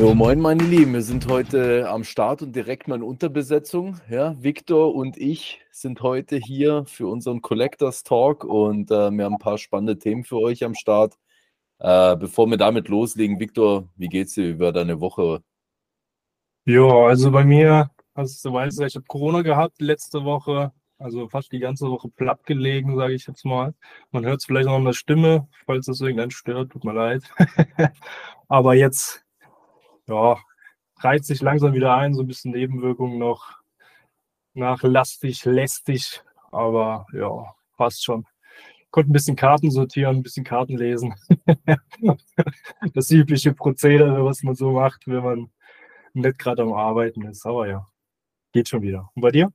Jo, moin, meine Lieben. Wir sind heute am Start und direkt mal in Unterbesetzung. Ja, Victor und ich sind heute hier für unseren Collectors Talk und äh, wir haben ein paar spannende Themen für euch am Start. Äh, bevor wir damit loslegen, Victor, wie geht's dir über deine Woche? Ja, also bei mir, also du weißt, ich habe Corona gehabt letzte Woche, also fast die ganze Woche platt gelegen, sage ich jetzt mal. Man hört es vielleicht noch an der Stimme, falls das irgendeinen stört, tut mir leid. Aber jetzt ja, reizt sich langsam wieder ein, so ein bisschen Nebenwirkungen noch nachlastig, lästig, aber ja, passt schon. Konnte ein bisschen Karten sortieren, ein bisschen Karten lesen. das übliche Prozedere, was man so macht, wenn man nicht gerade am Arbeiten ist. Aber ja, geht schon wieder. Und bei dir?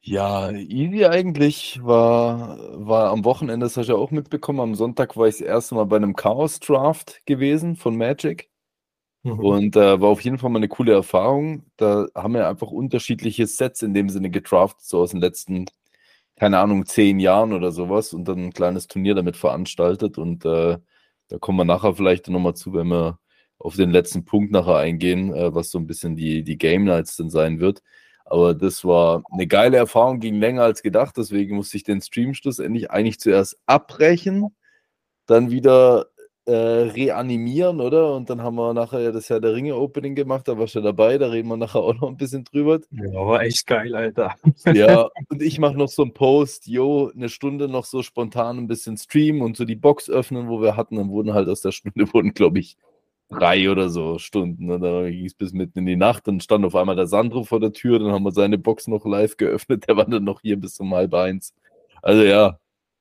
Ja, easy eigentlich. War, war am Wochenende, das hast du ja auch mitbekommen. Am Sonntag war ich das erste Mal bei einem Chaos Draft gewesen von Magic. Mhm. Und äh, war auf jeden Fall mal eine coole Erfahrung. Da haben wir einfach unterschiedliche Sets in dem Sinne gedraftet, so aus den letzten, keine Ahnung, zehn Jahren oder sowas und dann ein kleines Turnier damit veranstaltet. Und äh, da kommen wir nachher vielleicht nochmal zu, wenn wir auf den letzten Punkt nachher eingehen, äh, was so ein bisschen die, die Game Nights dann sein wird. Aber das war eine geile Erfahrung, ging länger als gedacht, deswegen musste ich den Stream schlussendlich eigentlich zuerst abbrechen, dann wieder äh, reanimieren, oder? Und dann haben wir nachher ja das Herr der Ringe Opening gemacht, da war schon dabei, da reden wir nachher auch noch ein bisschen drüber. Ja, war echt geil, Alter. Ja, und ich mache noch so einen Post, jo, eine Stunde noch so spontan ein bisschen streamen und so die Box öffnen, wo wir hatten, dann wurden halt aus der Stunde, wurden, glaube ich, drei oder so Stunden. Und dann ging es bis mitten in die Nacht. Dann stand auf einmal der Sandro vor der Tür, dann haben wir seine Box noch live geöffnet, der war dann noch hier bis um halb eins. Also ja,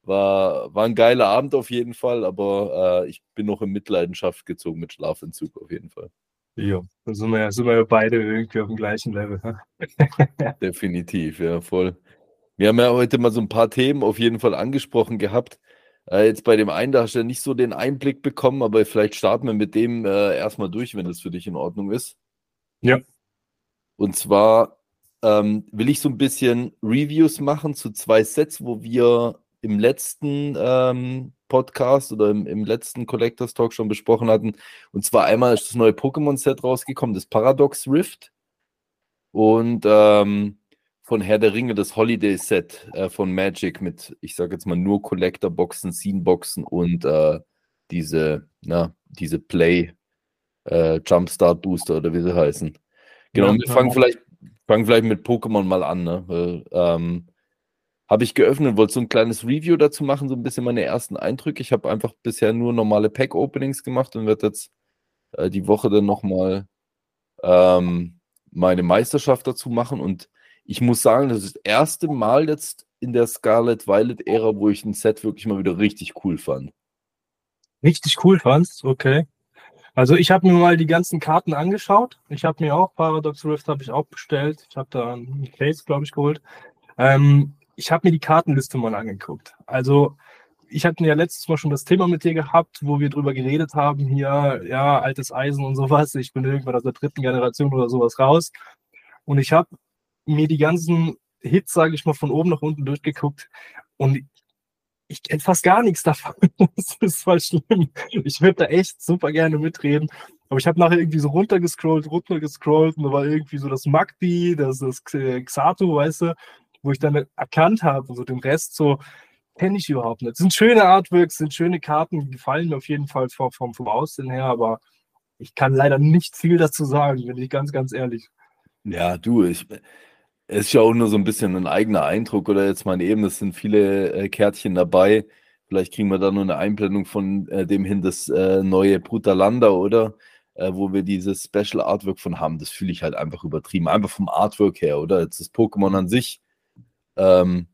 war, war ein geiler Abend auf jeden Fall, aber äh, ich bin noch in Mitleidenschaft gezogen mit Schlafentzug auf jeden Fall. Ja, dann sind wir, ja, sind wir ja beide irgendwie auf dem gleichen Level. Definitiv, ja, voll. Wir haben ja heute mal so ein paar Themen auf jeden Fall angesprochen gehabt. Äh, jetzt bei dem einen, da hast du ja nicht so den Einblick bekommen, aber vielleicht starten wir mit dem äh, erstmal durch, wenn das für dich in Ordnung ist. Ja. Und zwar ähm, will ich so ein bisschen Reviews machen zu zwei Sets, wo wir im letzten ähm, Podcast oder im, im, letzten Collectors Talk schon besprochen hatten. Und zwar einmal ist das neue Pokémon-Set rausgekommen, das Paradox Rift. Und ähm, von Herr der Ringe das Holiday-Set äh, von Magic mit, ich sage jetzt mal, nur Collector-Boxen, Scene-Boxen und äh, diese, na, diese Play äh, Jumpstart Booster oder wie sie heißen. Genau, ja, wir fangen vielleicht, fangen vielleicht mit Pokémon mal an, ne? Weil, ähm, habe ich geöffnet, wollte so ein kleines Review dazu machen, so ein bisschen meine ersten Eindrücke. Ich habe einfach bisher nur normale Pack-Openings gemacht und werde jetzt äh, die Woche dann nochmal ähm, meine Meisterschaft dazu machen. Und ich muss sagen, das ist das erste Mal jetzt in der Scarlet Violet-Ära, wo ich ein Set wirklich mal wieder richtig cool fand. Richtig cool fandst? Okay. Also ich habe mir mal die ganzen Karten angeschaut. Ich habe mir auch Paradox Rift habe ich auch bestellt. Ich habe da ein Case, glaube ich, geholt. Ähm, ich habe mir die Kartenliste mal angeguckt. Also ich hatte ja letztes Mal schon das Thema mit dir gehabt, wo wir drüber geredet haben, hier, ja, altes Eisen und sowas. Ich bin irgendwann aus der dritten Generation oder sowas raus. Und ich habe mir die ganzen Hits, sage ich mal, von oben nach unten durchgeguckt. Und ich kenne fast gar nichts davon. das ist voll schlimm. Ich würde da echt super gerne mitreden. Aber ich habe nachher irgendwie so runtergescrollt, runtergescrollt und da war irgendwie so das Magbi, das, das Xato, weißt du, wo ich dann erkannt habe, so den Rest so kenne ich überhaupt nicht. Es sind schöne Artworks, sind schöne Karten, die gefallen mir auf jeden Fall vom, vom, vom Aussehen her, aber ich kann leider nicht viel dazu sagen, bin ich ganz, ganz ehrlich. Ja, du, ich, es ist ja auch nur so ein bisschen ein eigener Eindruck oder jetzt mal eben, es sind viele äh, Kärtchen dabei. Vielleicht kriegen wir da nur eine Einblendung von äh, dem hin, das äh, neue Brutalanda, oder? Äh, wo wir dieses Special Artwork von haben. Das fühle ich halt einfach übertrieben. Einfach vom Artwork her, oder? Jetzt das Pokémon an sich ähm,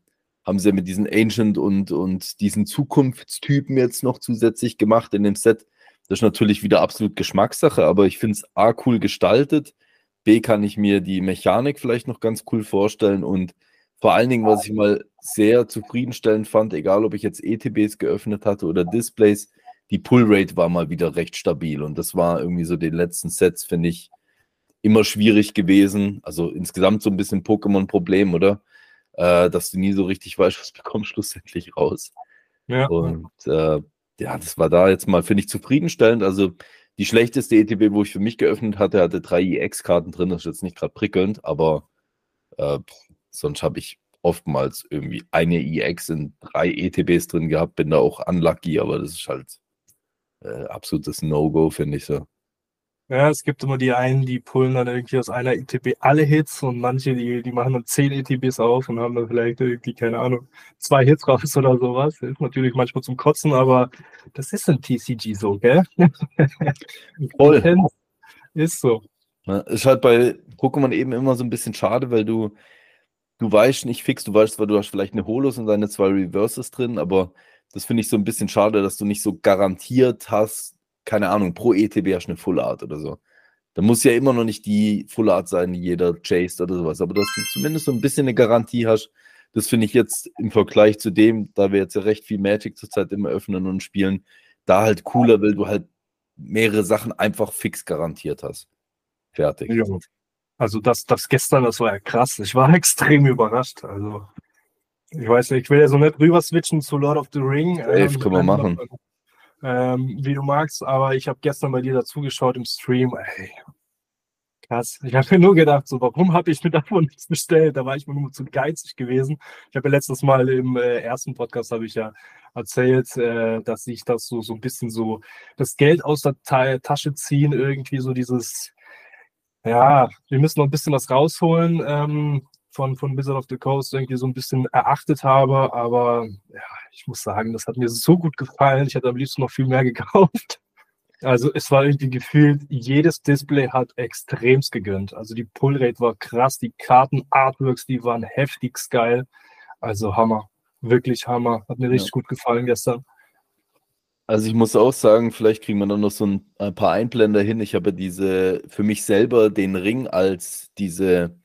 haben sie mit diesen Ancient und, und diesen Zukunftstypen jetzt noch zusätzlich gemacht in dem Set. Das ist natürlich wieder absolut Geschmackssache, aber ich finde es A cool gestaltet. B kann ich mir die Mechanik vielleicht noch ganz cool vorstellen und vor allen Dingen, was ich mal sehr zufriedenstellend fand, egal ob ich jetzt ETBs geöffnet hatte oder Displays, die Pullrate war mal wieder recht stabil und das war irgendwie so den letzten Sets, finde ich, immer schwierig gewesen. Also insgesamt so ein bisschen Pokémon-Problem, oder? Äh, dass du nie so richtig weißt, was bekommst schlussendlich raus. Ja. Und äh, ja, das war da jetzt mal, finde ich, zufriedenstellend. Also die schlechteste ETB, wo ich für mich geöffnet hatte, hatte drei EX-Karten drin. Das ist jetzt nicht gerade prickelnd, aber äh, sonst habe ich oftmals irgendwie eine EX in drei ETBs drin gehabt. Bin da auch unlucky, aber das ist halt äh, absolutes No-Go, finde ich so. Ja, es gibt immer die einen, die pullen dann irgendwie aus einer ETB alle Hits und manche, die, die machen dann zehn ETBs auf und haben dann vielleicht irgendwie, keine Ahnung, zwei Hits raus oder sowas. Das ist natürlich manchmal zum Kotzen, aber das ist ein TCG so, gell? Voll. Ist so. Ja, ist halt bei Pokémon eben immer so ein bisschen schade, weil du, du weißt nicht fix, du weißt zwar, du hast vielleicht eine Holos und deine zwei Reverses drin, aber das finde ich so ein bisschen schade, dass du nicht so garantiert hast, keine Ahnung, pro ETB hast du eine Full Art oder so. Da muss ja immer noch nicht die Full Art sein, die jeder chased oder sowas. Aber dass du zumindest so ein bisschen eine Garantie hast, das finde ich jetzt im Vergleich zu dem, da wir jetzt ja recht viel Magic zurzeit immer öffnen und spielen, da halt cooler, weil du halt mehrere Sachen einfach fix garantiert hast. Fertig. Ja. Also das, das gestern, das war ja krass. Ich war extrem überrascht. Also ich weiß nicht, ich will ja so nicht rüber switchen zu Lord of the Ring. Safe, ähm, können wir machen ähm, wie du magst, aber ich habe gestern bei dir dazugeschaut im Stream. Ey, krass. Ich habe mir nur gedacht, so, warum habe ich mir davon nichts bestellt? Da war ich mir nur zu geizig gewesen. Ich habe ja letztes Mal im äh, ersten Podcast habe ich ja erzählt, äh, dass ich das so so ein bisschen so das Geld aus der Ta Tasche ziehen, irgendwie so dieses ja, wir müssen noch ein bisschen was rausholen. Ähm, von, von Wizard of the Coast irgendwie so ein bisschen erachtet habe. Aber ja, ich muss sagen, das hat mir so gut gefallen. Ich hätte am liebsten noch viel mehr gekauft. Also es war irgendwie gefühlt, jedes Display hat extremst gegönnt. Also die Pullrate war krass, die Karten-Artworks, die waren heftig geil. Also Hammer, wirklich Hammer. Hat mir richtig ja. gut gefallen gestern. Also ich muss auch sagen, vielleicht kriegen wir dann noch so ein paar Einblender hin. Ich habe diese für mich selber den Ring als diese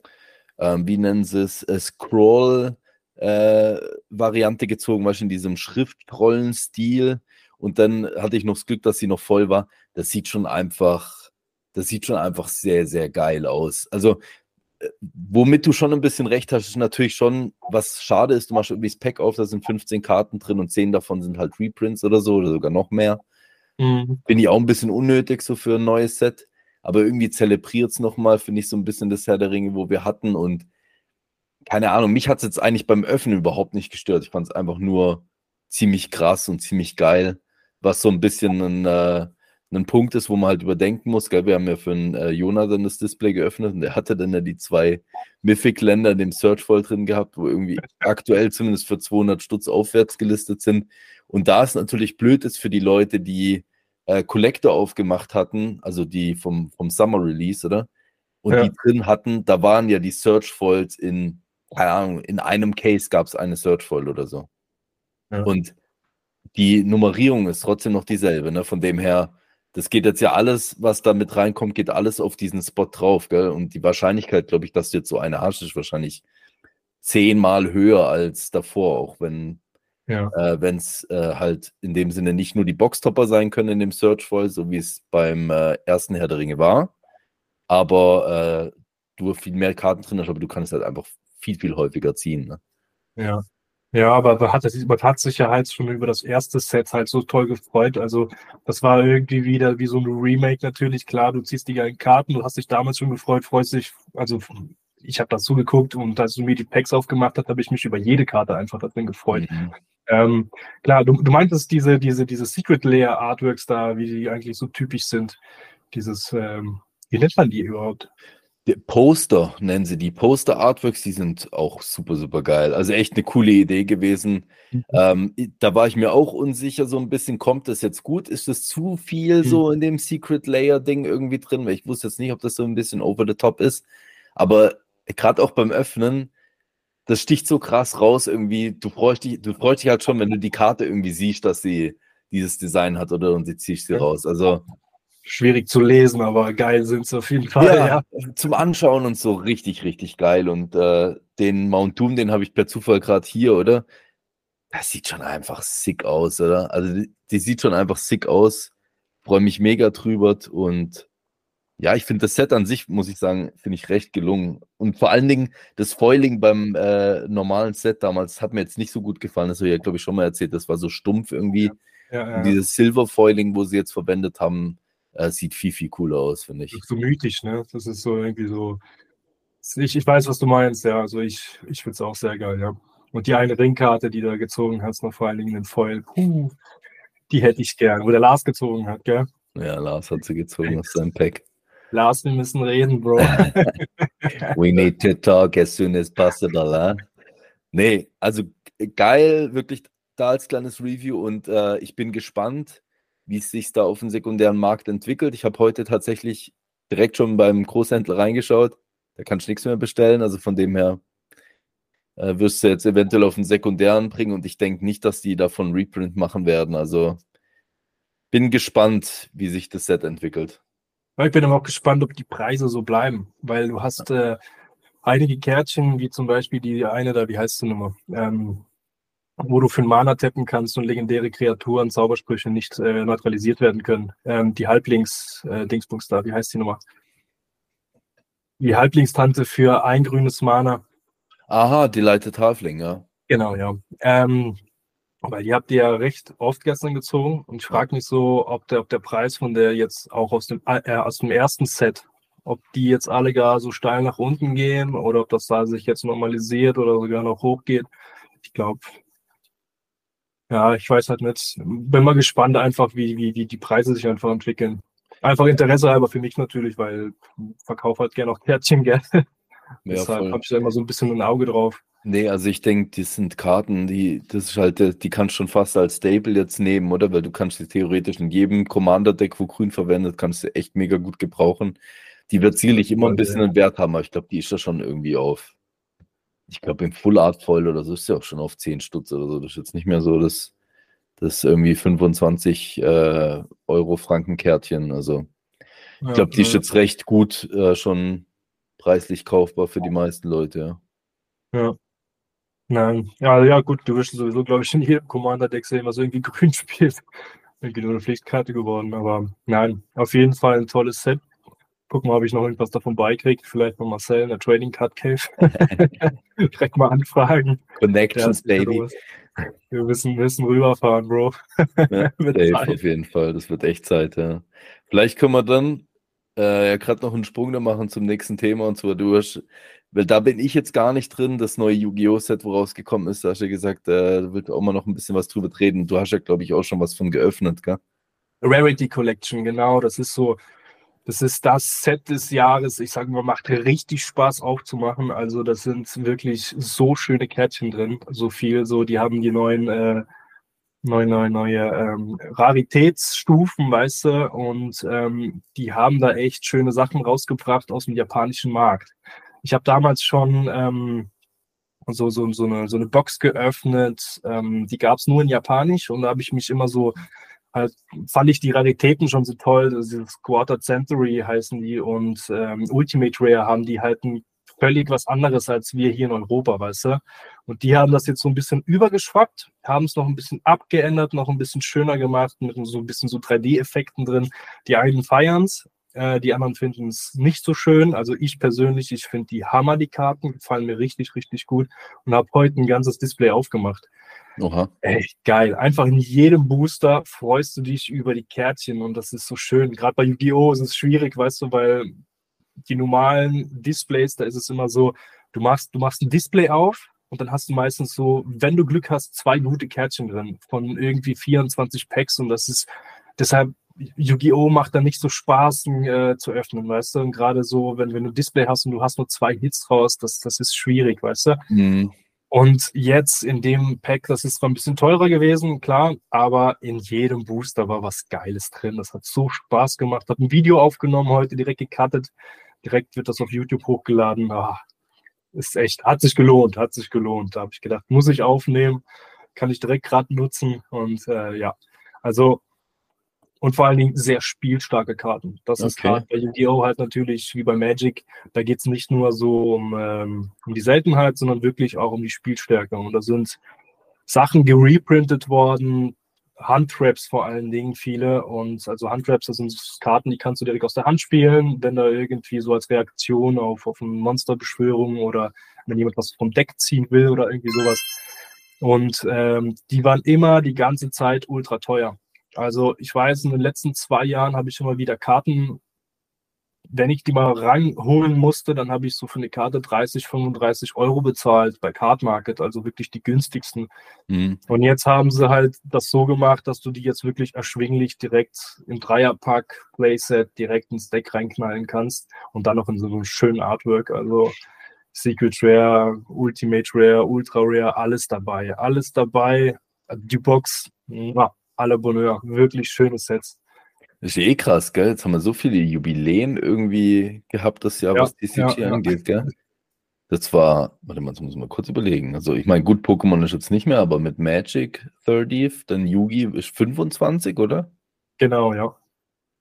ähm, wie nennen sie es, äh, Scroll-Variante äh, gezogen, was in diesem Schriftrollenstil. Und dann hatte ich noch das Glück, dass sie noch voll war. Das sieht schon einfach, das sieht schon einfach sehr, sehr geil aus. Also, äh, womit du schon ein bisschen recht hast, ist natürlich schon, was schade ist, du machst irgendwie das Pack auf, da sind 15 Karten drin und 10 davon sind halt Reprints oder so, oder sogar noch mehr. Mhm. Bin ich auch ein bisschen unnötig so für ein neues Set aber irgendwie zelebriert es nochmal, finde ich, so ein bisschen das Herr der Ringe, wo wir hatten und keine Ahnung, mich hat es jetzt eigentlich beim Öffnen überhaupt nicht gestört. Ich fand es einfach nur ziemlich krass und ziemlich geil, was so ein bisschen ein, äh, ein Punkt ist, wo man halt überdenken muss. Gell? Wir haben ja für einen äh, Jonathan das Display geöffnet und der hatte dann ja die zwei Mythic-Länder in dem Search voll drin gehabt, wo irgendwie aktuell zumindest für 200 Stutz aufwärts gelistet sind. Und da ist natürlich blöd ist für die Leute, die äh, Collector aufgemacht hatten, also die vom, vom Summer Release, oder? Und ja. die drin hatten, da waren ja die Search Foils in, keine Ahnung, in einem Case gab es eine Search Foil oder so. Ja. Und die Nummerierung ist trotzdem noch dieselbe, ne? Von dem her, das geht jetzt ja alles, was da mit reinkommt, geht alles auf diesen Spot drauf, gell? Und die Wahrscheinlichkeit, glaube ich, dass du jetzt so eine hast, ist wahrscheinlich zehnmal höher als davor, auch wenn ja. Äh, Wenn es äh, halt in dem Sinne nicht nur die Boxtopper sein können in dem Search Voll, so wie es beim äh, ersten Herr der Ringe war, aber äh, du viel mehr Karten drin hast, aber du kannst halt einfach viel, viel häufiger ziehen. Ne? Ja. Ja, aber hat, man hat sich ja halt schon über das erste Set halt so toll gefreut. Also, das war irgendwie wieder wie so ein Remake natürlich. Klar, du ziehst die geilen Karten, du hast dich damals schon gefreut, freust dich, also ich habe dazu geguckt und als du mir die Packs aufgemacht hast, habe ich mich über jede Karte einfach da drin gefreut. Mhm. Ähm, klar, du, du meintest diese, diese, diese Secret Layer Artworks da, wie die eigentlich so typisch sind. Dieses, ähm, wie nennt man die überhaupt? Die Poster nennen sie die. Poster Artworks, die sind auch super, super geil. Also echt eine coole Idee gewesen. Mhm. Ähm, da war ich mir auch unsicher, so ein bisschen, kommt das jetzt gut? Ist das zu viel mhm. so in dem Secret Layer Ding irgendwie drin? Weil ich wusste jetzt nicht, ob das so ein bisschen over the top ist. Aber gerade auch beim Öffnen, das sticht so krass raus irgendwie. Du freust dich, du freust dich halt schon, wenn du die Karte irgendwie siehst, dass sie dieses Design hat oder und sie ziehst sie raus. Also schwierig zu lesen, aber geil sind sie auf jeden Fall. Ja, ja, zum Anschauen und so richtig, richtig geil. Und äh, den Mount Doom, den habe ich per Zufall gerade hier, oder? Das sieht schon einfach sick aus, oder? Also die, die sieht schon einfach sick aus. Freue mich mega drüber und ja, ich finde das Set an sich, muss ich sagen, finde ich recht gelungen. Und vor allen Dingen das Foiling beim äh, normalen Set damals hat mir jetzt nicht so gut gefallen. Das habe ich ja, glaube ich, schon mal erzählt. Das war so stumpf irgendwie. Ja, ja. Dieses Silver Foiling, wo sie jetzt verwendet haben, Äh, sieht viel, viel cooler aus, finde ich. So mythisch, ne? Das ist so irgendwie so. Ich, ich weiß, was du meinst, ja. Also ich, ich finde es auch sehr geil, ja. Und die eine Ringkarte, die du gezogen hast, noch vor allen Dingen den Foil, puh, die hätte ich gern. Wo der Lars gezogen hat, gell? Ja, Lars hat sie gezogen aus seinem Pack. Lars, wir müssen reden, Bro. We need to talk as soon as possible, huh? Nee, also geil, wirklich da als kleines Review und äh, ich bin gespannt, wie es sich da auf dem sekundären Markt entwickelt. Ich habe heute tatsächlich direkt schon beim Großhändler reingeschaut. Da kannst du nichts mehr bestellen. Also von dem her äh, wirst du jetzt eventuell auf den sekundären bringen und ich denke nicht, dass die davon Reprint machen werden. Also bin gespannt, wie sich das Set entwickelt. Ich bin aber auch gespannt, ob die Preise so bleiben, weil du hast äh, einige Kärtchen, wie zum Beispiel die eine da, wie heißt sie nochmal? Ähm, wo du für einen Mana tappen kannst und legendäre Kreaturen, Zaubersprüche nicht äh, neutralisiert werden können. Ähm, die Halblings-Dingsbums äh, da, wie heißt die Nummer? Die Halblingstante für ein grünes Mana. Aha, Delighted Halfling, ja. Genau, ja. Ähm, weil die habt ihr ja recht oft gestern gezogen und ich frage mich so, ob der, ob der Preis von der jetzt auch aus dem, äh, aus dem ersten Set, ob die jetzt alle gar so steil nach unten gehen oder ob das da sich jetzt normalisiert oder sogar noch hochgeht. Ich glaube, ja, ich weiß halt nicht. Bin mal gespannt einfach, wie, wie, wie die Preise sich einfach entwickeln. Einfach Interesse halber für mich natürlich, weil ich verkaufe halt gerne auch Kärtchen, gell? Ja, Deshalb habe ich da immer so ein bisschen ein Auge drauf. Nee, also ich denke, die sind Karten, die, das ist halt, die kannst du schon fast als Stable jetzt nehmen, oder? Weil du kannst sie theoretisch in jedem Commander-Deck, wo grün verwendet, kannst du echt mega gut gebrauchen. Die wird sicherlich immer ein bisschen einen Wert haben, aber ich glaube, die ist ja schon irgendwie auf ich glaube, im Full Art Foil oder so ist ja auch schon auf 10 Stutz oder so. Das ist jetzt nicht mehr so das, das irgendwie 25 äh, Euro Franken-Kärtchen. Also, ich glaube, die ist jetzt recht gut äh, schon preislich kaufbar für die meisten Leute. Ja. ja. Nein, ja, ja, gut, du wirst sowieso, glaube ich, in jedem Commander-Deck sehen, was irgendwie grün spielt. Irgendwie nur eine Pflichtkarte geworden, aber nein, auf jeden Fall ein tolles Set. Gucken mal, ob ich noch irgendwas davon beikriege. Vielleicht noch Marcel in der Trading Card Cave. Direkt mal anfragen. Connections, Baby. Wir müssen, müssen rüberfahren, Bro. Ja, safe, auf jeden Fall. Das wird echt Zeit, ja. Vielleicht können wir dann äh, ja gerade noch einen Sprung da machen zum nächsten Thema und zwar du hast, weil da bin ich jetzt gar nicht drin, das neue Yu-Gi-Oh! Set, wo rausgekommen ist, da hast du ja gesagt, äh, da wird auch mal noch ein bisschen was drüber reden. Du hast ja, glaube ich, auch schon was von geöffnet, gell? Rarity Collection, genau. Das ist so das ist das Set des Jahres. Ich sage mal, macht richtig Spaß aufzumachen. Also das sind wirklich so schöne Kärtchen drin. So viel, so die haben die neuen, äh, neue, neue, neue ähm, Raritätsstufen, weißt du, und ähm, die haben da echt schöne Sachen rausgebracht aus dem japanischen Markt. Ich habe damals schon ähm, so, so, so, eine, so eine Box geöffnet. Ähm, die gab es nur in Japanisch und da habe ich mich immer so halt fand ich die Raritäten schon so toll. Dieses Quarter Century heißen die und ähm, Ultimate Rare haben die halt ein völlig was anderes als wir hier in Europa, weißt du? Und die haben das jetzt so ein bisschen übergeschwappt, haben es noch ein bisschen abgeändert, noch ein bisschen schöner gemacht, mit so ein bisschen so 3D-Effekten drin. Die einen feiern es, äh, die anderen finden es nicht so schön. Also ich persönlich, ich finde die Hammer, die Karten, gefallen mir richtig, richtig gut und habe heute ein ganzes Display aufgemacht. Oha. Echt geil. Einfach in jedem Booster freust du dich über die Kärtchen und das ist so schön. Gerade bei Yu-Gi-Oh! ist es schwierig, weißt du, weil die normalen Displays, da ist es immer so, du machst, du machst ein Display auf und dann hast du meistens so, wenn du Glück hast, zwei gute Kärtchen drin von irgendwie 24 Packs und das ist deshalb Yu-Gi-Oh! macht da nicht so Spaß äh, zu öffnen, weißt du? Und gerade so, wenn, wenn du ein Display hast und du hast nur zwei Hits raus, das, das ist schwierig, weißt du? Mhm. Und jetzt in dem Pack, das ist zwar ein bisschen teurer gewesen, klar, aber in jedem Booster war was Geiles drin. Das hat so Spaß gemacht. Hat ein Video aufgenommen, heute direkt gecuttet. Direkt wird das auf YouTube hochgeladen. Ah, ist echt, hat sich gelohnt, hat sich gelohnt. Da habe ich gedacht, muss ich aufnehmen, kann ich direkt gerade nutzen. Und äh, ja, also und vor allen Dingen sehr spielstarke Karten. Das okay. ist gerade bei Yu-Gi-Oh! halt natürlich wie bei Magic. Da geht es nicht nur so um, ähm, um die Seltenheit, sondern wirklich auch um die Spielstärke. Und da sind Sachen gereprintet worden, Handtraps vor allen Dingen viele. Und also Handtraps, das sind Karten, die kannst du direkt aus der Hand spielen, wenn da irgendwie so als Reaktion auf, auf eine Monsterbeschwörung oder wenn jemand was vom Deck ziehen will oder irgendwie sowas. Und ähm, die waren immer die ganze Zeit ultra teuer. Also ich weiß, in den letzten zwei Jahren habe ich immer wieder Karten wenn ich die mal ranholen musste, dann habe ich so für eine Karte 30, 35 Euro bezahlt bei Card Market, also wirklich die günstigsten. Mhm. Und jetzt haben sie halt das so gemacht, dass du die jetzt wirklich erschwinglich direkt im Dreierpack Playset direkt ins Deck reinknallen kannst und dann noch in so einem schönen Artwork. Also Secret Rare, Ultimate Rare, Ultra Rare, alles dabei. Alles dabei. Die Box, ja, alle Bonheur. Wirklich schöne Sets. Das ist eh krass, gell? Jetzt haben wir so viele Jubiläen irgendwie gehabt das Jahr, ja, was TCG ja, angeht, gell? Das war, warte mal, das muss ich mal kurz überlegen. Also, ich meine, gut, Pokémon ist jetzt nicht mehr, aber mit Magic 30, dann Yugi ist 25, oder? Genau, ja.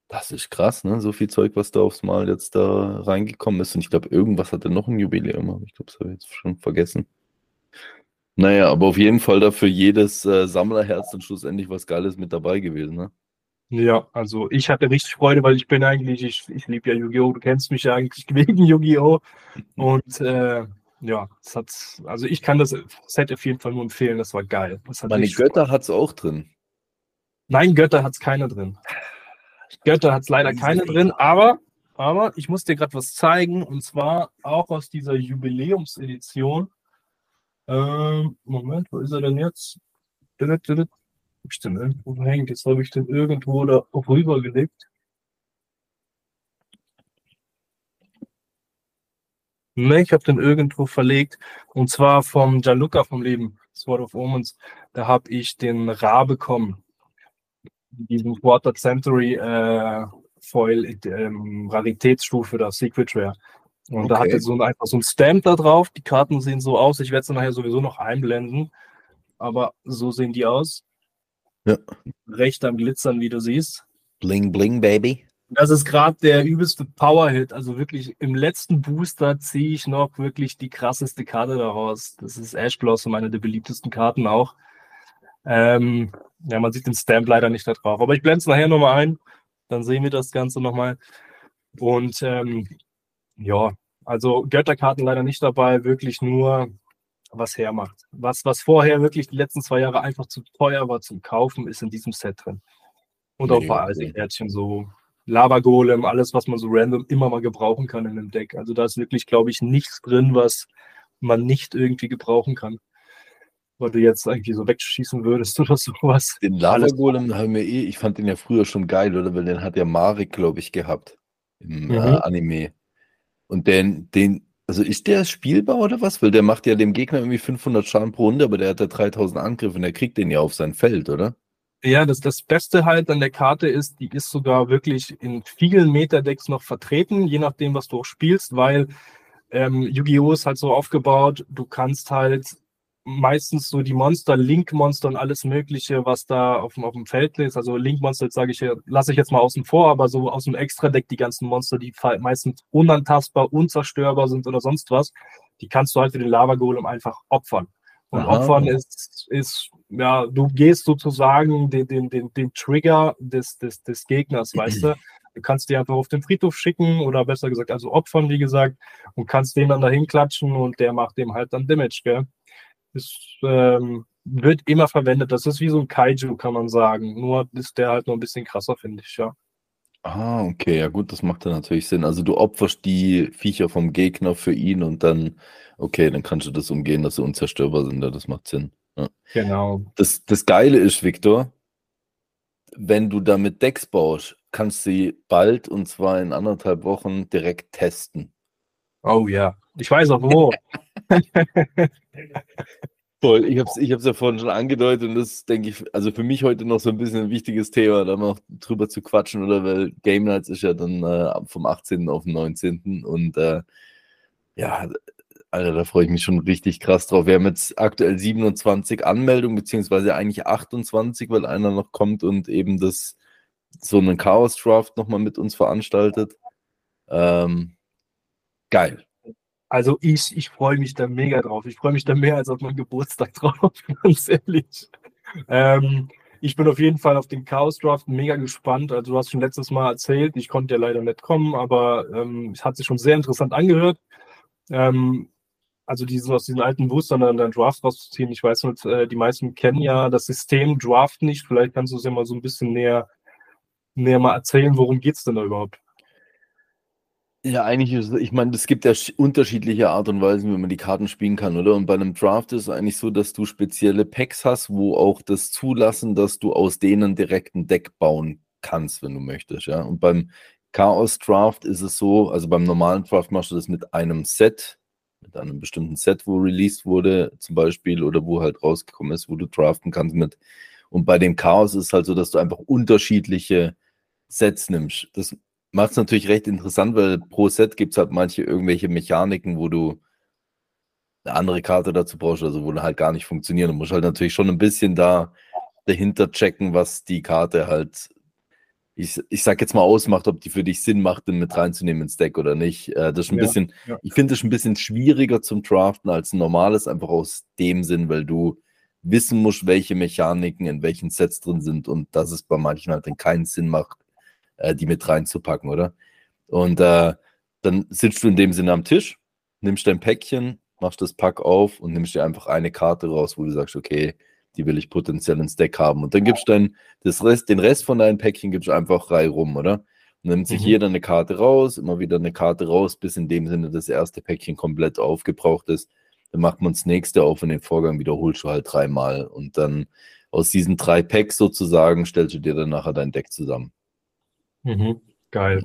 Das ist krass, ne? So viel Zeug, was da aufs Mal jetzt da reingekommen ist. Und ich glaube, irgendwas hatte noch ein Jubiläum, aber ich glaube, das habe ich jetzt schon vergessen. Naja, aber auf jeden Fall dafür jedes äh, Sammlerherz dann schlussendlich was Geiles mit dabei gewesen, ne? Ja, also ich hatte richtig Freude, weil ich bin eigentlich, ich, ich liebe ja Yu-Gi-Oh! Du kennst mich ja eigentlich wegen Yu-Gi-Oh! Und äh, ja, es hat, also ich kann das Set auf jeden Fall nur empfehlen, das war geil. Das Meine Götter hat es auch drin. Nein, Götter hat es keine drin. Götter hat es leider keine drin, aber, aber ich muss dir gerade was zeigen und zwar auch aus dieser Jubiläumsedition. Ähm, Moment, wo ist er denn jetzt? habe ich den irgendwo verhängt? Jetzt habe ich den irgendwo da rübergelegt. Ne, ich habe den irgendwo verlegt. Und zwar vom Gianluca vom Leben, Sword of Omens. Da habe ich den Ra bekommen. Diesen Quarter Century äh, Foil, ähm, Raritätsstufe, da Secret Rare. Und okay. da hat er so ein, einfach so ein Stamp da drauf. Die Karten sehen so aus. Ich werde es nachher sowieso noch einblenden. Aber so sehen die aus. Ja. Recht am Glitzern, wie du siehst. Bling, bling, Baby. Das ist gerade der übelste Power-Hit. Also wirklich im letzten Booster ziehe ich noch wirklich die krasseste Karte daraus. Das ist Ash Blossom, eine der beliebtesten Karten auch. Ähm, ja, man sieht den Stamp leider nicht da drauf. Aber ich blende es nachher nochmal ein. Dann sehen wir das Ganze nochmal. Und ähm, ja, also Götterkarten leider nicht dabei. Wirklich nur was hermacht. Was, was vorher wirklich die letzten zwei Jahre einfach zu teuer war zum Kaufen, ist in diesem Set drin. Und auch bei Eisenkärtchen so Lava Golem, alles, was man so random immer mal gebrauchen kann in einem Deck. Also da ist wirklich, glaube ich, nichts drin, was man nicht irgendwie gebrauchen kann. Weil du jetzt eigentlich so wegschießen würdest oder sowas. Den Lava Golem haben wir eh, ich fand den ja früher schon geil, oder? Weil den hat ja Marek, glaube ich, gehabt im mhm. äh, Anime. Und den, den, also ist der spielbar oder was? Weil der macht ja dem Gegner irgendwie 500 Schaden pro Runde, aber der hat ja 3000 Angriffe und der kriegt den ja auf sein Feld, oder? Ja, das, das Beste halt an der Karte ist, die ist sogar wirklich in vielen Metadecks noch vertreten, je nachdem, was du auch spielst, weil ähm, Yu-Gi-Oh! ist halt so aufgebaut, du kannst halt meistens so die Monster, Link-Monster und alles Mögliche, was da auf dem, auf dem Feld ist. Also Link-Monster, sage ich, lasse ich jetzt mal außen vor, aber so aus dem Extra-Deck die ganzen Monster, die meistens unantastbar, unzerstörbar sind oder sonst was, die kannst du halt für den Lava-Golem einfach opfern. Und Aha. opfern ist, ist, ja, du gehst sozusagen den, den, den, den Trigger des, des, des Gegners, weißt du? Du kannst die einfach auf den Friedhof schicken oder besser gesagt, also opfern, wie gesagt, und kannst den dann dahin klatschen und der macht dem halt dann Damage, gell? Ist, ähm, wird immer verwendet. Das ist wie so ein Kaiju, kann man sagen. Nur ist der halt noch ein bisschen krasser, finde ich, ja. Ah, okay, ja gut, das macht dann natürlich Sinn. Also du opferst die Viecher vom Gegner für ihn und dann, okay, dann kannst du das umgehen, dass sie unzerstörbar sind. Ja, das macht Sinn. Ja. Genau. Das, das Geile ist, Victor, wenn du damit Decks baust, kannst du sie bald und zwar in anderthalb Wochen direkt testen. Oh ja, ich weiß auch wo. Voll, ich habe es ich ja vorhin schon angedeutet und das denke ich, also für mich heute noch so ein bisschen ein wichtiges Thema, da mal drüber zu quatschen, oder weil Game Nights ist ja dann äh, vom 18. auf den 19. und äh, ja, Alter, da freue ich mich schon richtig krass drauf. Wir haben jetzt aktuell 27 Anmeldungen, beziehungsweise eigentlich 28, weil einer noch kommt und eben das so einen Chaos Draft nochmal mit uns veranstaltet. Ähm, geil. Also ich, ich freue mich da mega drauf. Ich freue mich da mehr als auf meinen Geburtstag drauf, ganz ehrlich. Ähm, ich bin auf jeden Fall auf den Chaos Draft mega gespannt. Also du hast schon letztes Mal erzählt, ich konnte ja leider nicht kommen, aber ähm, es hat sich schon sehr interessant angehört. Ähm, also diesen aus diesen alten Boostern dann, dann Draft rauszuziehen. Ich weiß nicht, äh, die meisten kennen ja das System Draft nicht. Vielleicht kannst du es ja mal so ein bisschen näher, näher mal erzählen, worum geht es denn da überhaupt? Ja, eigentlich ist ich meine, es gibt ja unterschiedliche Art und Weisen, wie man die Karten spielen kann, oder? Und bei einem Draft ist es eigentlich so, dass du spezielle Packs hast, wo auch das zulassen, dass du aus denen direkt ein Deck bauen kannst, wenn du möchtest, ja. Und beim Chaos Draft ist es so, also beim normalen Draft machst du das mit einem Set, mit einem bestimmten Set, wo released wurde, zum Beispiel, oder wo halt rausgekommen ist, wo du draften kannst mit. Und bei dem Chaos ist es halt so, dass du einfach unterschiedliche Sets nimmst. Das macht es natürlich recht interessant, weil pro Set gibt es halt manche irgendwelche Mechaniken, wo du eine andere Karte dazu brauchst, also wo halt gar nicht funktionieren. Du musst halt natürlich schon ein bisschen da dahinter checken, was die Karte halt, ich, ich sag jetzt mal ausmacht, ob die für dich Sinn macht, den mit reinzunehmen ins Deck oder nicht. Äh, das ist ein ja, bisschen, ja. ich finde es ein bisschen schwieriger zum Draften als ein normales, einfach aus dem Sinn, weil du wissen musst, welche Mechaniken in welchen Sets drin sind und dass es bei manchen halt dann keinen Sinn macht, äh, die mit reinzupacken, oder? Und äh, dann sitzt du in dem Sinne am Tisch, nimmst dein Päckchen, machst das Pack auf und nimmst dir einfach eine Karte raus, wo du sagst, okay, die will ich potenziell ins Deck haben. Und dann gibst du dann das Rest, den Rest von deinen Päckchen gibst du einfach frei rum, oder? Und nimmt sich mhm. jeder eine Karte raus, immer wieder eine Karte raus, bis in dem Sinne das erste Päckchen komplett aufgebraucht ist. Dann macht man das nächste auf und den Vorgang wiederholst du halt dreimal. Und dann aus diesen drei Packs sozusagen stellst du dir dann nachher dein Deck zusammen. Mhm. Geil.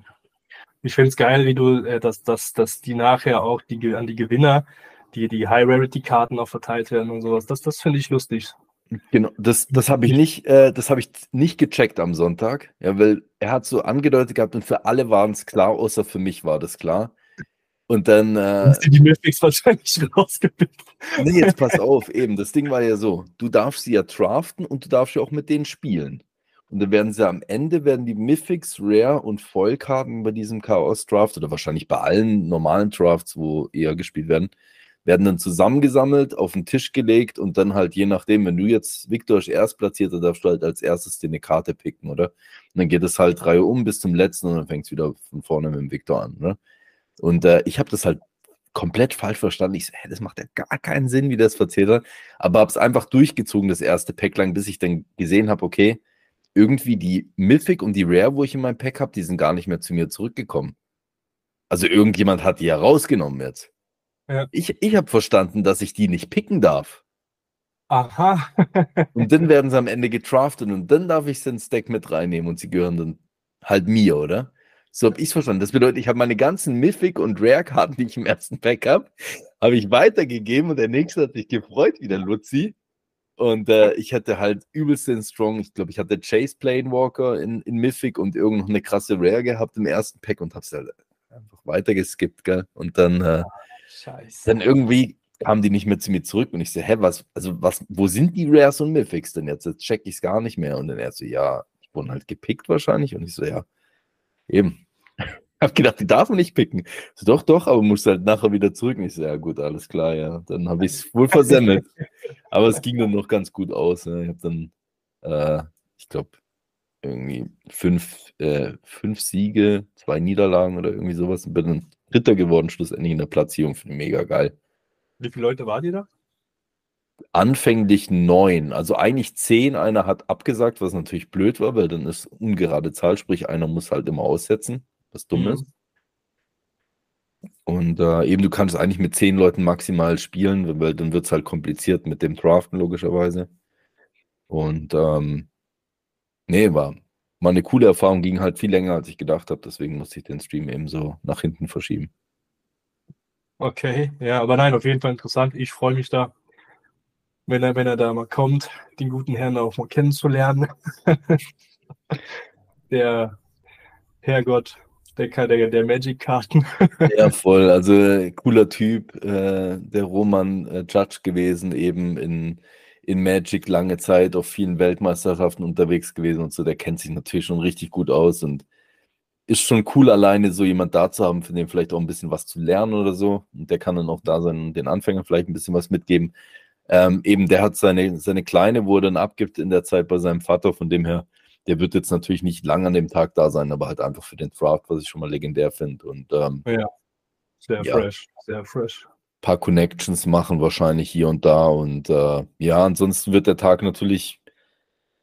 Ich finde es geil, wie du, äh, dass, dass, dass die nachher auch die, an die Gewinner, die, die High-Rarity-Karten auch verteilt werden und sowas. Das, das finde ich lustig. Genau, das, das habe ich nicht, äh, das habe ich nicht gecheckt am Sonntag, ja, weil er hat so angedeutet gehabt und für alle waren es klar, außer für mich war das klar. Und dann. Äh, die Mythics wahrscheinlich rausgepickt. Nee, jetzt pass auf, eben, das Ding war ja so, du darfst sie ja draften und du darfst ja auch mit denen spielen. Und dann werden sie am Ende, werden die Mythics, Rare und Foil-Karten bei diesem Chaos-Draft oder wahrscheinlich bei allen normalen Drafts, wo eher gespielt werden, werden dann zusammengesammelt, auf den Tisch gelegt und dann halt je nachdem, wenn du jetzt Victor ist erstplatziert, darfst du halt als erstes dir eine Karte picken, oder? Und dann geht es halt Reihe um bis zum letzten und dann fängt es wieder von vorne mit dem Victor an, ne? Und äh, ich habe das halt komplett falsch verstanden. Ich so, hä, das macht ja gar keinen Sinn, wie das erzählt hat. Aber habe es einfach durchgezogen, das erste Pack lang, bis ich dann gesehen habe, okay, irgendwie die Mythic und die Rare, wo ich in meinem Pack habe, die sind gar nicht mehr zu mir zurückgekommen. Also irgendjemand hat die ja rausgenommen jetzt. Ja. Ich, ich habe verstanden, dass ich die nicht picken darf. Aha. und dann werden sie am Ende getraftet und dann darf ich sie ins Deck mit reinnehmen und sie gehören dann halt mir, oder? So habe ich es verstanden. Das bedeutet, ich habe meine ganzen Mythic und Rare-Karten, die ich im ersten Pack habe, habe ich weitergegeben und der nächste hat sich gefreut, wie der Luzi. Und äh, ich hatte halt übelst den Strong. Ich glaube, ich hatte Chase Planewalker in, in Mythic und irgend noch eine krasse Rare gehabt im ersten Pack und hab's halt einfach weitergeskippt, gell? Und dann, äh, Scheiße. dann irgendwie kamen die nicht mehr zu mir zurück und ich so, hä, was, also was, wo sind die Rares und Mythics denn jetzt? Jetzt check ich es gar nicht mehr. Und dann er so, ja, ich wurde halt gepickt wahrscheinlich. Und ich so, ja, eben habe gedacht, die darf man nicht picken. So, doch, doch, aber muss halt nachher wieder zurück. Und ich so, ja gut, alles klar, ja. Dann habe ich es wohl versemmelt. aber es ging dann noch ganz gut aus. Ja. Ich habe dann, äh, ich glaube, irgendwie fünf, äh, fünf Siege, zwei Niederlagen oder irgendwie sowas und bin dann Dritter geworden, schlussendlich in der Platzierung. Finde ich mega geil. Wie viele Leute waren die da? Anfänglich neun, also eigentlich zehn. Einer hat abgesagt, was natürlich blöd war, weil dann ist ungerade Zahl, sprich einer muss halt immer aussetzen was dumm mhm. ist. Und äh, eben, du kannst eigentlich mit zehn Leuten maximal spielen, weil dann wird es halt kompliziert mit dem Draften, logischerweise. Und ähm, nee, war, war eine coole Erfahrung, ging halt viel länger, als ich gedacht habe, deswegen musste ich den Stream eben so nach hinten verschieben. Okay, ja, aber nein, auf jeden Fall interessant. Ich freue mich da, wenn er, wenn er da mal kommt, den guten Herrn auch mal kennenzulernen. der Herrgott der, der, der Magic-Karten. ja, voll. Also cooler Typ, äh, der Roman äh, Judge gewesen, eben in, in Magic lange Zeit auf vielen Weltmeisterschaften unterwegs gewesen und so. Der kennt sich natürlich schon richtig gut aus und ist schon cool, alleine so jemand da zu haben, für den vielleicht auch ein bisschen was zu lernen oder so. Und der kann dann auch da sein, den Anfängern vielleicht ein bisschen was mitgeben. Ähm, eben, der hat seine, seine Kleine, wo er dann abgibt in der Zeit bei seinem Vater, von dem her der wird jetzt natürlich nicht lang an dem Tag da sein, aber halt einfach für den Draft, was ich schon mal legendär finde. Und ähm, ja, sehr ja. fresh, sehr fresh. paar Connections machen, wahrscheinlich hier und da. Und äh, ja, ansonsten wird der Tag natürlich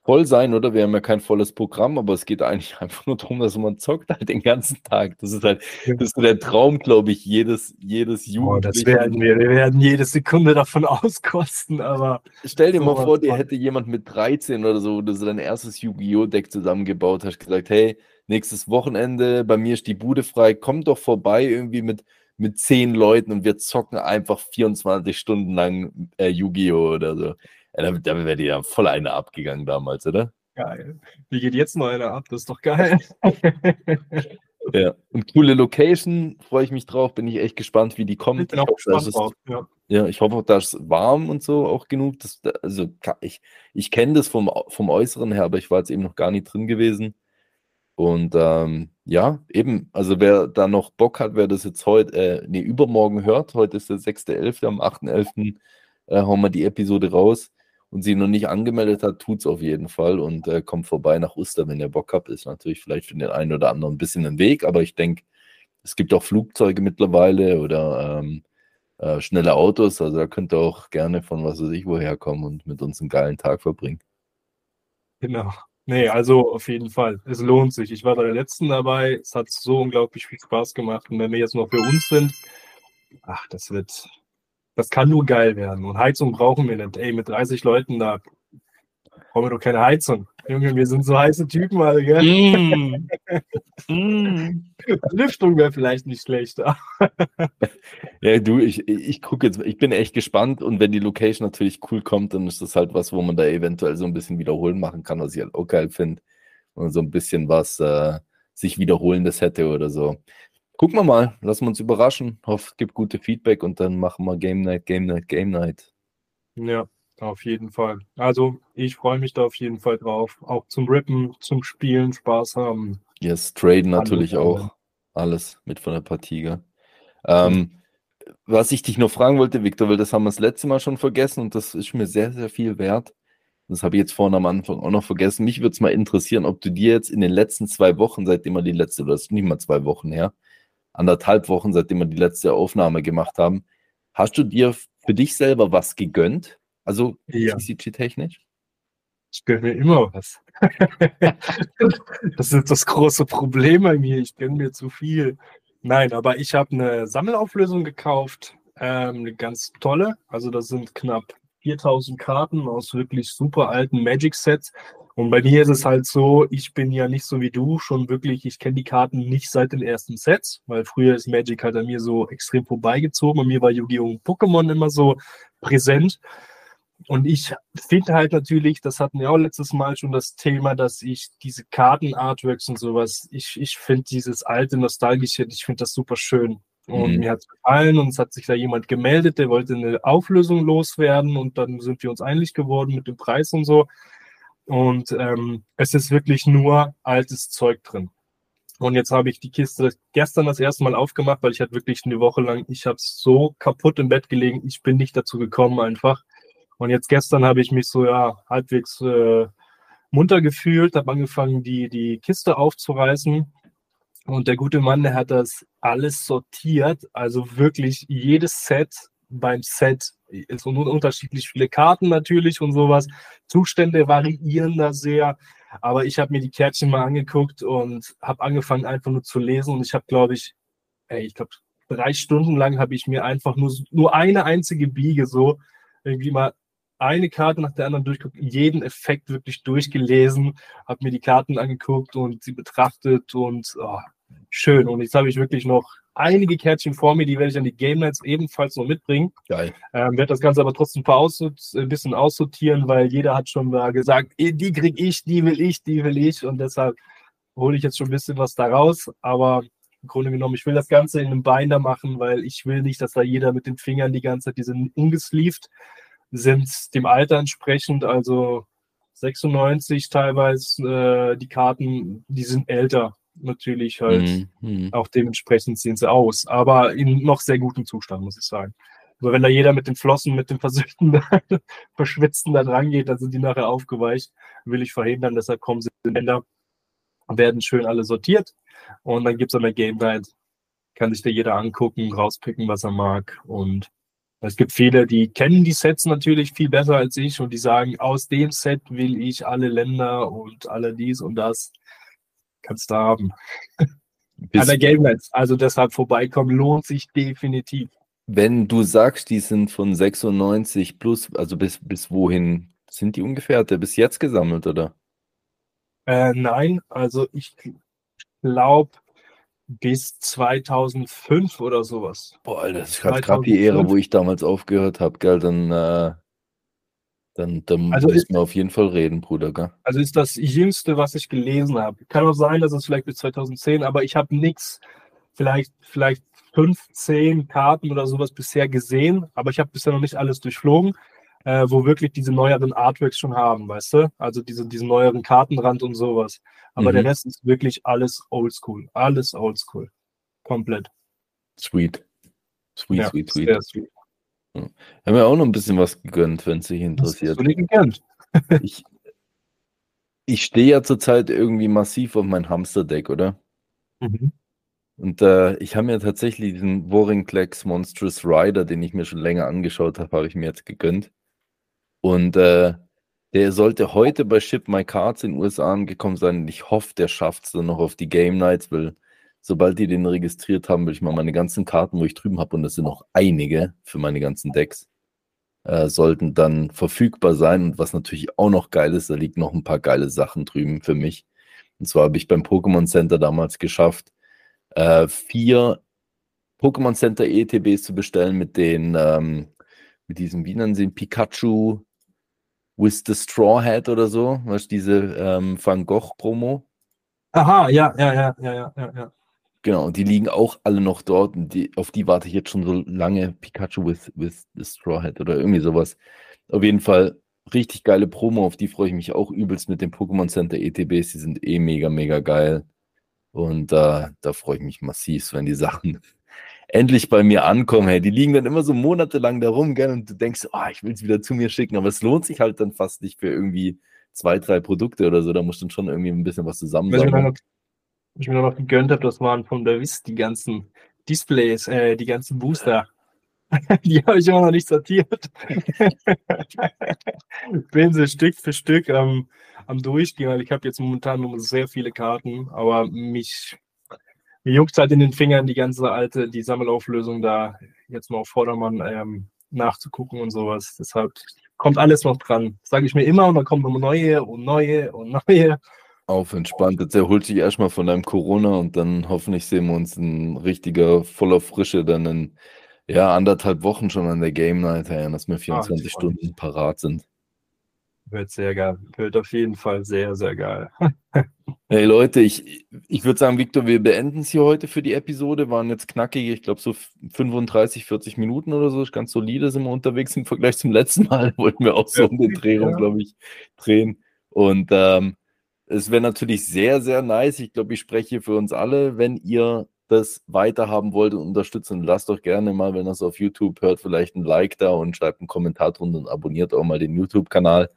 voll sein, oder? Wir haben ja kein volles Programm, aber es geht eigentlich einfach nur darum, dass man zockt halt den ganzen Tag. Das ist halt, das ist der Traum, glaube ich, jedes, jedes Jugendlichen. Oh, das werden wir. Wir werden jede Sekunde davon auskosten, aber. Stell dir mal vor, dir hätte jemand mit 13 oder so, wo du dein erstes Yu-Gi-Oh! Deck zusammengebaut hast, gesagt, hey, nächstes Wochenende, bei mir ist die Bude frei, komm doch vorbei irgendwie mit, mit zehn Leuten und wir zocken einfach 24 Stunden lang äh, Yu-Gi-Oh! oder so. Ja, da, da wäre dir ja voll eine abgegangen damals, oder? Geil. Wie geht jetzt noch eine ab? Das ist doch geil. ja, und coole Location, freue ich mich drauf, bin ich echt gespannt, wie die kommt. Ich bin auch gespannt ist, drauf, ja. ja. ich hoffe dass es warm und so auch genug. Das, also ich, ich kenne das vom, vom Äußeren her, aber ich war jetzt eben noch gar nicht drin gewesen. Und ähm, ja, eben, also wer da noch Bock hat, wer das jetzt heute, äh, nee, übermorgen hört, heute ist der 6.11., am 8.11. Äh, hauen wir die Episode raus und sie noch nicht angemeldet hat, tut es auf jeden Fall und äh, kommt vorbei nach Uster, wenn ihr Bock habt. Ist natürlich vielleicht für den einen oder anderen ein bisschen ein Weg, aber ich denke, es gibt auch Flugzeuge mittlerweile oder ähm, äh, schnelle Autos. Also da könnt ihr auch gerne von was weiß ich woher kommen und mit uns einen geilen Tag verbringen. Genau. Nee, also auf jeden Fall. Es lohnt sich. Ich war bei der letzten dabei. Es hat so unglaublich viel Spaß gemacht. Und wenn wir jetzt noch für uns sind, ach, das wird, das kann nur geil werden. Und Heizung brauchen wir nicht. Ey, mit 30 Leuten da brauchen wir doch keine Heizung. Junge, wir sind so heiße Typen alle, gell? Mm. mm. Lüftung wäre vielleicht nicht schlechter. ja, du, ich, ich gucke jetzt, ich bin echt gespannt und wenn die Location natürlich cool kommt, dann ist das halt was, wo man da eventuell so ein bisschen wiederholen machen kann, was ich halt auch geil finde. Und so ein bisschen was äh, sich wiederholendes hätte oder so. Gucken wir mal, lassen wir uns überraschen. Hoffe, es gibt gute Feedback und dann machen wir Game Night, Game Night, Game Night. Ja, auf jeden Fall. Also, ich freue mich da auf jeden Fall drauf. Auch zum Rippen, zum Spielen, Spaß haben. Yes, traden natürlich auch. Alles mit von der Partie. Ähm, was ich dich noch fragen wollte, Victor, weil das haben wir das letzte Mal schon vergessen und das ist mir sehr, sehr viel wert. Das habe ich jetzt vorhin am Anfang auch noch vergessen. Mich würde es mal interessieren, ob du dir jetzt in den letzten zwei Wochen, seitdem wir die letzte, oder das ist nicht mal zwei Wochen her, anderthalb Wochen, seitdem wir die letzte Aufnahme gemacht haben. Hast du dir für dich selber was gegönnt? Also ja. TCG-technisch? Ich gönne mir immer was. das ist das große Problem bei mir. Ich gönne mir zu viel. Nein, aber ich habe eine Sammelauflösung gekauft. Ähm, eine ganz tolle. Also das sind knapp 4000 Karten aus wirklich super alten Magic-Sets. Und bei mir ist es halt so, ich bin ja nicht so wie du, schon wirklich, ich kenne die Karten nicht seit den ersten Sets, weil früher ist Magic halt an mir so extrem vorbeigezogen und mir war Yu-Gi-Oh! und Pokémon immer so präsent. Und ich finde halt natürlich, das hatten wir auch letztes Mal schon das Thema, dass ich diese Karten-Artworks und sowas, ich, ich finde dieses alte, nostalgische, ich finde das super schön. Und mhm. mir hat es gefallen und es hat sich da jemand gemeldet, der wollte eine Auflösung loswerden und dann sind wir uns einig geworden mit dem Preis und so. Und ähm, es ist wirklich nur altes Zeug drin. Und jetzt habe ich die Kiste gestern das erste Mal aufgemacht, weil ich hatte wirklich eine Woche lang, ich habe so kaputt im Bett gelegen, ich bin nicht dazu gekommen einfach. Und jetzt gestern habe ich mich so ja halbwegs äh, munter gefühlt, habe angefangen, die, die Kiste aufzureißen. Und der gute Mann, der hat das alles sortiert, also wirklich jedes Set beim Set es sind unterschiedlich viele Karten natürlich und sowas. Zustände variieren da sehr. Aber ich habe mir die Kärtchen mal angeguckt und habe angefangen einfach nur zu lesen. Und ich habe, glaube ich, ey, ich glaube, drei Stunden lang habe ich mir einfach nur, nur eine einzige Biege so irgendwie mal eine Karte nach der anderen durchgeguckt, jeden Effekt wirklich durchgelesen, habe mir die Karten angeguckt und sie betrachtet und oh, schön. Und jetzt habe ich wirklich noch einige Kärtchen vor mir, die werde ich an die Game Nights ebenfalls noch mitbringen. Geil. Ähm, werde das Ganze aber trotzdem ein bisschen aussortieren, weil jeder hat schon mal gesagt, eh, die krieg ich, die will ich, die will ich und deshalb hole ich jetzt schon ein bisschen was da raus, aber im Grunde genommen, ich will das Ganze in einem Binder machen, weil ich will nicht, dass da jeder mit den Fingern die ganze Zeit, die sind ungesleeved, sind dem Alter entsprechend, also 96 teilweise, äh, die Karten, die sind älter natürlich halt mhm. auch dementsprechend sehen sie aus, aber in noch sehr gutem Zustand, muss ich sagen. Aber wenn da jeder mit den Flossen, mit dem Versüchten, Verschwitzten da dran geht, dann sind die nachher aufgeweicht. Will ich verhindern, deshalb kommen sie in Länder, werden schön alle sortiert und dann gibt es an der Game Night, kann sich da jeder angucken, rauspicken, was er mag und Es gibt viele, die kennen die Sets natürlich viel besser als ich und die sagen, aus dem Set will ich alle Länder und alle dies und das. Kannst du haben. Bis, An der Game Nights. Also deshalb vorbeikommen lohnt sich definitiv. Wenn du sagst, die sind von 96 plus, also bis, bis wohin sind die ungefähr? Hat der bis jetzt gesammelt, oder? Äh, nein, also ich glaube bis 2005 oder sowas. Boah, Alter, das ist gerade die Ära, wo ich damals aufgehört habe, gell? Dann, äh, dann, dann also müssen wir auf jeden Fall reden, Bruder, gell? Also ist das Jüngste, was ich gelesen habe. Kann auch sein, dass es vielleicht bis 2010, aber ich habe nichts, vielleicht, vielleicht 15 Karten oder sowas bisher gesehen, aber ich habe bisher noch nicht alles durchflogen, äh, wo wirklich diese neueren Artworks schon haben, weißt du? Also diese, diesen neueren Kartenrand und sowas. Aber mhm. der Rest ist wirklich alles oldschool. Alles oldschool. Komplett. Sweet. Sweet, ja, sweet, sweet. sweet. Haben wir auch noch ein bisschen was gegönnt, wenn es dich interessiert. Was du gegönnt? ich ich stehe ja zurzeit irgendwie massiv auf mein Hamster-Deck, oder? Mhm. Und äh, ich habe mir tatsächlich diesen Warringclax Monstrous Rider, den ich mir schon länger angeschaut habe, habe ich mir jetzt gegönnt. Und äh, der sollte heute bei Ship My Cards in den USA angekommen sein. Und ich hoffe, der schafft es dann noch auf die Game Nights, weil sobald die den registriert haben, will ich mal meine ganzen Karten, wo ich drüben habe, und das sind noch einige für meine ganzen Decks, äh, sollten dann verfügbar sein. Und was natürlich auch noch geil ist, da liegen noch ein paar geile Sachen drüben für mich. Und zwar habe ich beim Pokémon Center damals geschafft, äh, vier Pokémon Center ETBs zu bestellen mit den, ähm, mit diesem, wie nennen sie ihn, Pikachu with the Straw Hat oder so, was diese ähm, Van Gogh Promo. Aha, ja, ja, ja, ja, ja, ja. Genau, und die liegen auch alle noch dort und die, auf die warte ich jetzt schon so lange. Pikachu with, with the Straw Hat oder irgendwie sowas. Auf jeden Fall richtig geile Promo, auf die freue ich mich auch übelst mit den Pokémon Center ETBs. Die sind eh mega, mega geil. Und äh, da freue ich mich massiv, wenn die Sachen endlich bei mir ankommen. Hey, die liegen dann immer so monatelang da rum, gell? Und du denkst, oh, ich will es wieder zu mir schicken, aber es lohnt sich halt dann fast nicht für irgendwie zwei, drei Produkte oder so. Da musst du dann schon irgendwie ein bisschen was zusammen Was ich mir noch gegönnt habe, das waren von der Wiss die ganzen Displays, äh, die ganzen Booster. die habe ich immer noch nicht sortiert. Bin sie Stück für Stück am, am Durchgehen, weil ich habe jetzt momentan nur sehr viele Karten, aber mich, mir juckt halt in den Fingern die ganze alte, die Sammelauflösung da jetzt mal auf Vordermann ähm, nachzugucken und sowas. Deshalb kommt alles noch dran. Sage ich mir immer und dann kommen immer neue und neue und neue. Auf entspannt. Jetzt erholt dich erstmal von deinem Corona und dann hoffentlich sehen wir uns ein richtiger, voller Frische dann in ja, anderthalb Wochen schon an der Game Night, ja, dass wir 24 Ach, Stunden parat sind. Wird sehr geil. Wird auf jeden Fall sehr, sehr geil. hey Leute, ich, ich würde sagen, Victor, wir beenden es hier heute für die Episode. Waren jetzt knackige, ich glaube so 35, 40 Minuten oder so. Ganz solide sind wir unterwegs im Vergleich zum letzten Mal. Wollten wir auch so um den Dreh rum, glaube ich, drehen. Und ähm, es wäre natürlich sehr, sehr nice. Ich glaube, ich spreche für uns alle, wenn ihr das weiterhaben wollt und unterstützt, lasst doch gerne mal, wenn ihr es auf YouTube hört, vielleicht ein Like da und schreibt einen Kommentar drunter und abonniert auch mal den YouTube-Kanal.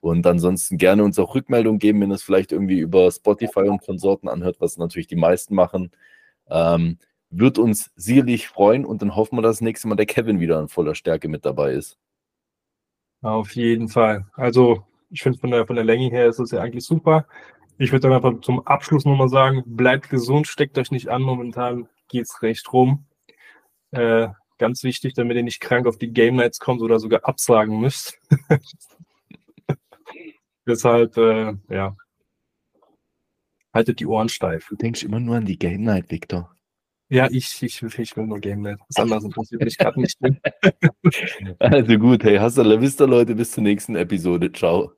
Und ansonsten gerne uns auch Rückmeldung geben, wenn es vielleicht irgendwie über Spotify und Konsorten anhört, was natürlich die meisten machen. Ähm, wird uns sicherlich freuen und dann hoffen wir, dass das nächste Mal der Kevin wieder in voller Stärke mit dabei ist. Auf jeden Fall. Also ich finde von der, von der Länge her ist es ja eigentlich super. Ich würde dann einfach zum Abschluss nochmal sagen, bleibt gesund, steckt euch nicht an. Momentan geht es recht rum. Äh, ganz wichtig, damit ihr nicht krank auf die Game Nights kommt oder sogar absagen müsst. Deshalb, äh, ja, haltet die Ohren steif. Du denkst immer nur an die Game Night, Victor. Ja, ich, ich, ich will nur Game Night. Das andere interessiert mich gerade nicht. also gut, hey, hast du la vista, Leute. Bis zur nächsten Episode. Ciao.